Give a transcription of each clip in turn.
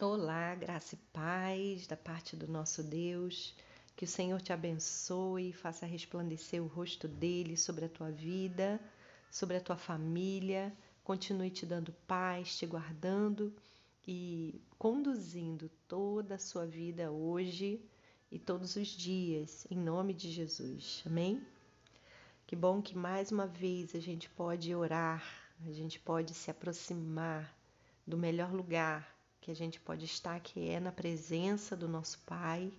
Olá, graça e paz da parte do nosso Deus. Que o Senhor te abençoe e faça resplandecer o rosto dele sobre a tua vida, sobre a tua família. Continue te dando paz, te guardando e conduzindo toda a sua vida hoje e todos os dias, em nome de Jesus. Amém? Que bom que mais uma vez a gente pode orar, a gente pode se aproximar do melhor lugar que a gente pode estar, que é na presença do nosso Pai,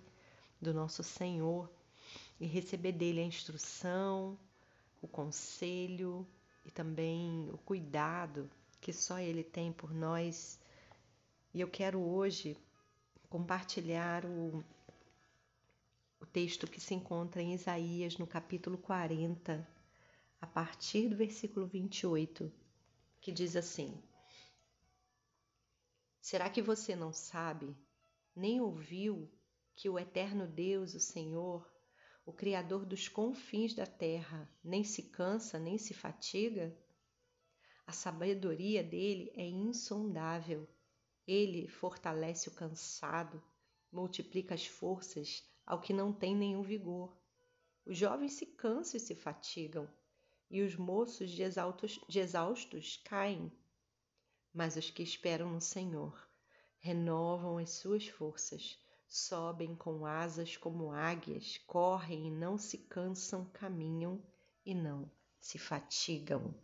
do nosso Senhor, e receber dele a instrução, o conselho e também o cuidado que só ele tem por nós. E eu quero hoje compartilhar o, o texto que se encontra em Isaías, no capítulo 40, a partir do versículo 28, que diz assim: Será que você não sabe, nem ouviu, que o eterno Deus, o Senhor, o Criador dos confins da terra, nem se cansa, nem se fatiga? A sabedoria dele é insondável. Ele fortalece o cansado, multiplica as forças ao que não tem nenhum vigor. Os jovens se cansam e se fatigam, e os moços de exaustos, de exaustos caem mas os que esperam no Senhor renovam as suas forças, sobem com asas como águias, correm e não se cansam, caminham e não se fatigam.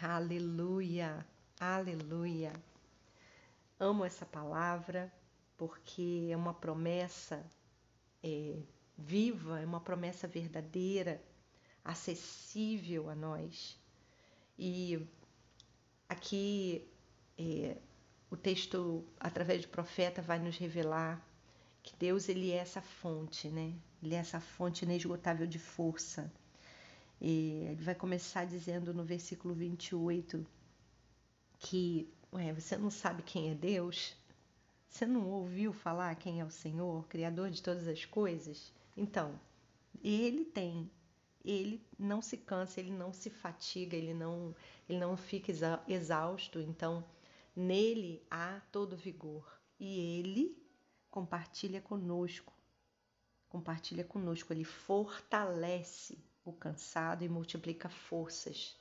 Aleluia, aleluia. Amo essa palavra porque é uma promessa é, viva, é uma promessa verdadeira, acessível a nós. E aqui é, o texto, através do profeta, vai nos revelar que Deus ele é essa fonte, né? Ele é essa fonte inesgotável de força. E ele vai começar dizendo no versículo 28 que ué, você não sabe quem é Deus? Você não ouviu falar quem é o Senhor, Criador de todas as coisas? Então, ele tem ele não se cansa, ele não se fatiga, ele não, ele não fica exausto. Então, nele há todo vigor e ele compartilha conosco. Compartilha conosco, ele fortalece o cansado e multiplica forças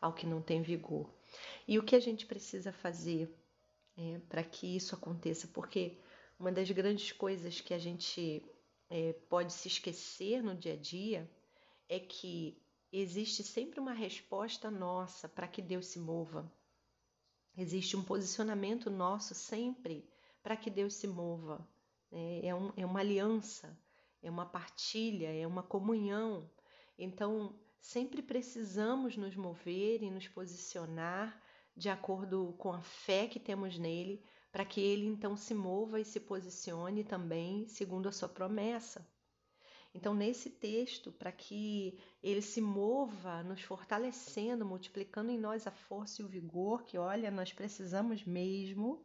ao que não tem vigor. E o que a gente precisa fazer é, para que isso aconteça? Porque uma das grandes coisas que a gente é, pode se esquecer no dia a dia é que existe sempre uma resposta nossa para que Deus se mova. Existe um posicionamento nosso sempre para que Deus se mova. É, é, um, é uma aliança, é uma partilha, é uma comunhão. Então, sempre precisamos nos mover e nos posicionar de acordo com a fé que temos nele, para que ele então se mova e se posicione também segundo a sua promessa. Então, nesse texto, para que ele se mova, nos fortalecendo, multiplicando em nós a força e o vigor, que olha, nós precisamos mesmo,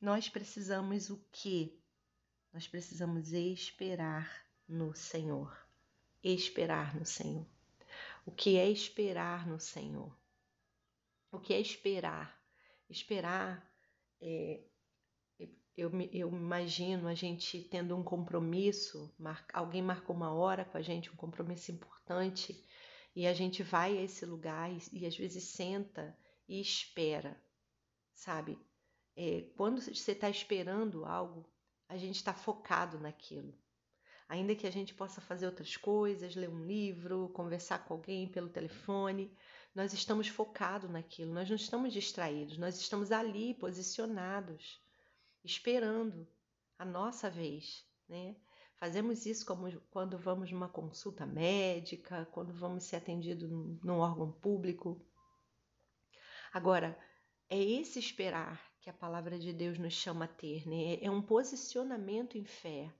nós precisamos o quê? Nós precisamos esperar no Senhor. Esperar no Senhor. O que é esperar no Senhor? O que é esperar? Esperar é, eu, eu imagino a gente tendo um compromisso, mar, alguém marcou uma hora com a gente, um compromisso importante, e a gente vai a esse lugar e, e às vezes senta e espera, sabe? É, quando você está esperando algo, a gente está focado naquilo. Ainda que a gente possa fazer outras coisas, ler um livro, conversar com alguém pelo telefone, nós estamos focados naquilo, nós não estamos distraídos, nós estamos ali posicionados esperando a nossa vez, né? Fazemos isso como quando vamos numa consulta médica, quando vamos ser atendidos num órgão público. Agora, é esse esperar que a palavra de Deus nos chama a ter, né? É um posicionamento em fé,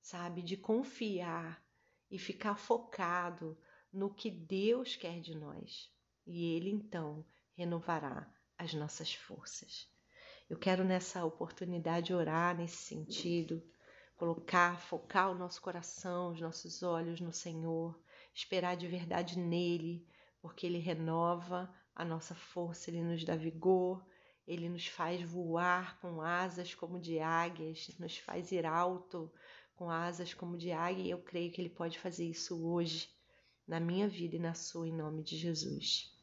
sabe? De confiar e ficar focado no que Deus quer de nós. E Ele então renovará as nossas forças. Eu quero nessa oportunidade orar nesse sentido, colocar, focar o nosso coração, os nossos olhos no Senhor, esperar de verdade nele, porque ele renova a nossa força, ele nos dá vigor ele nos faz voar com asas como de águias, nos faz ir alto com asas como de águia, e eu creio que ele pode fazer isso hoje na minha vida e na sua, em nome de Jesus.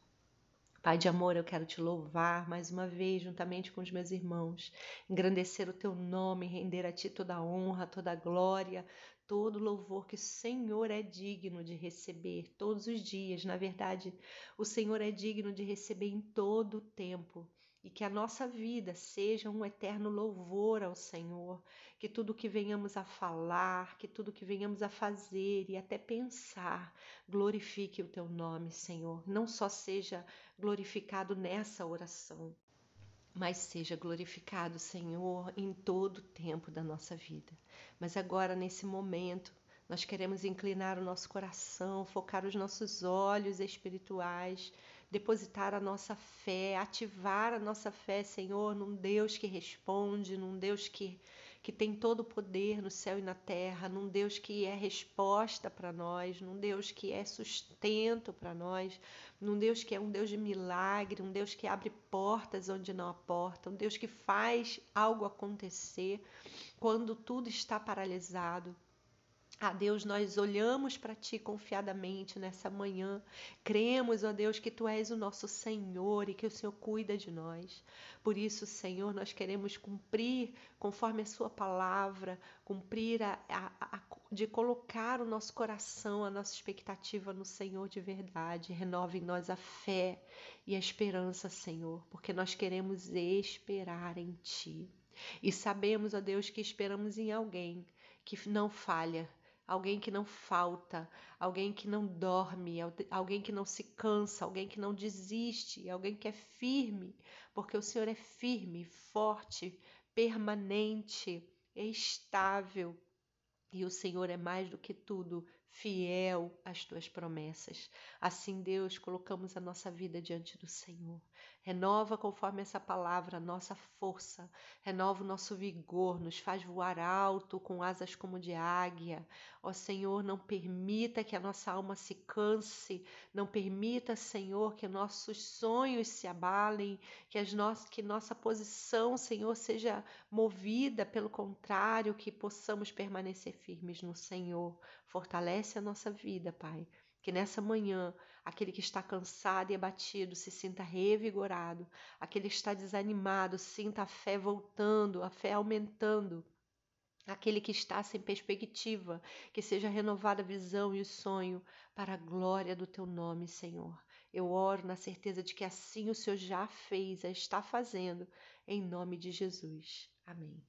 Pai de amor, eu quero te louvar mais uma vez, juntamente com os meus irmãos, engrandecer o teu nome, render a ti toda a honra, toda a glória, todo louvor que o Senhor é digno de receber todos os dias. Na verdade, o Senhor é digno de receber em todo o tempo. E que a nossa vida seja um eterno louvor ao Senhor, que tudo que venhamos a falar, que tudo que venhamos a fazer e até pensar, glorifique o teu nome, Senhor. Não só seja glorificado nessa oração, mas seja glorificado, Senhor, em todo o tempo da nossa vida. Mas agora, nesse momento, nós queremos inclinar o nosso coração, focar os nossos olhos espirituais, depositar a nossa fé, ativar a nossa fé, Senhor, num Deus que responde, num Deus que que tem todo o poder no céu e na terra, num Deus que é resposta para nós, num Deus que é sustento para nós, num Deus que é um Deus de milagre, um Deus que abre portas onde não há porta, um Deus que faz algo acontecer quando tudo está paralisado. Ah, Deus, nós olhamos para Ti confiadamente nessa manhã. Cremos, ó Deus, que Tu és o nosso Senhor e que o Senhor cuida de nós. Por isso, Senhor, nós queremos cumprir conforme a Sua palavra, cumprir a, a, a, de colocar o nosso coração, a nossa expectativa no Senhor de verdade. Renove em nós a fé e a esperança, Senhor, porque nós queremos esperar em Ti. E sabemos, ó Deus, que esperamos em alguém que não falha, alguém que não falta, alguém que não dorme, alguém que não se cansa, alguém que não desiste, alguém que é firme, porque o Senhor é firme, forte, permanente, estável. E o Senhor é mais do que tudo fiel às tuas promessas. Assim, Deus, colocamos a nossa vida diante do Senhor. Renova conforme essa palavra a nossa força, renova o nosso vigor, nos faz voar alto com asas como de águia. Ó Senhor, não permita que a nossa alma se canse, não permita, Senhor, que nossos sonhos se abalem, que, as no... que nossa posição, Senhor, seja movida, pelo contrário, que possamos permanecer firmes no Senhor. Fortalece a nossa vida, Pai. Que nessa manhã Aquele que está cansado e abatido se sinta revigorado. Aquele que está desanimado sinta a fé voltando, a fé aumentando. Aquele que está sem perspectiva, que seja renovada a visão e o sonho para a glória do teu nome, Senhor. Eu oro na certeza de que assim o Senhor já fez, está fazendo, em nome de Jesus. Amém.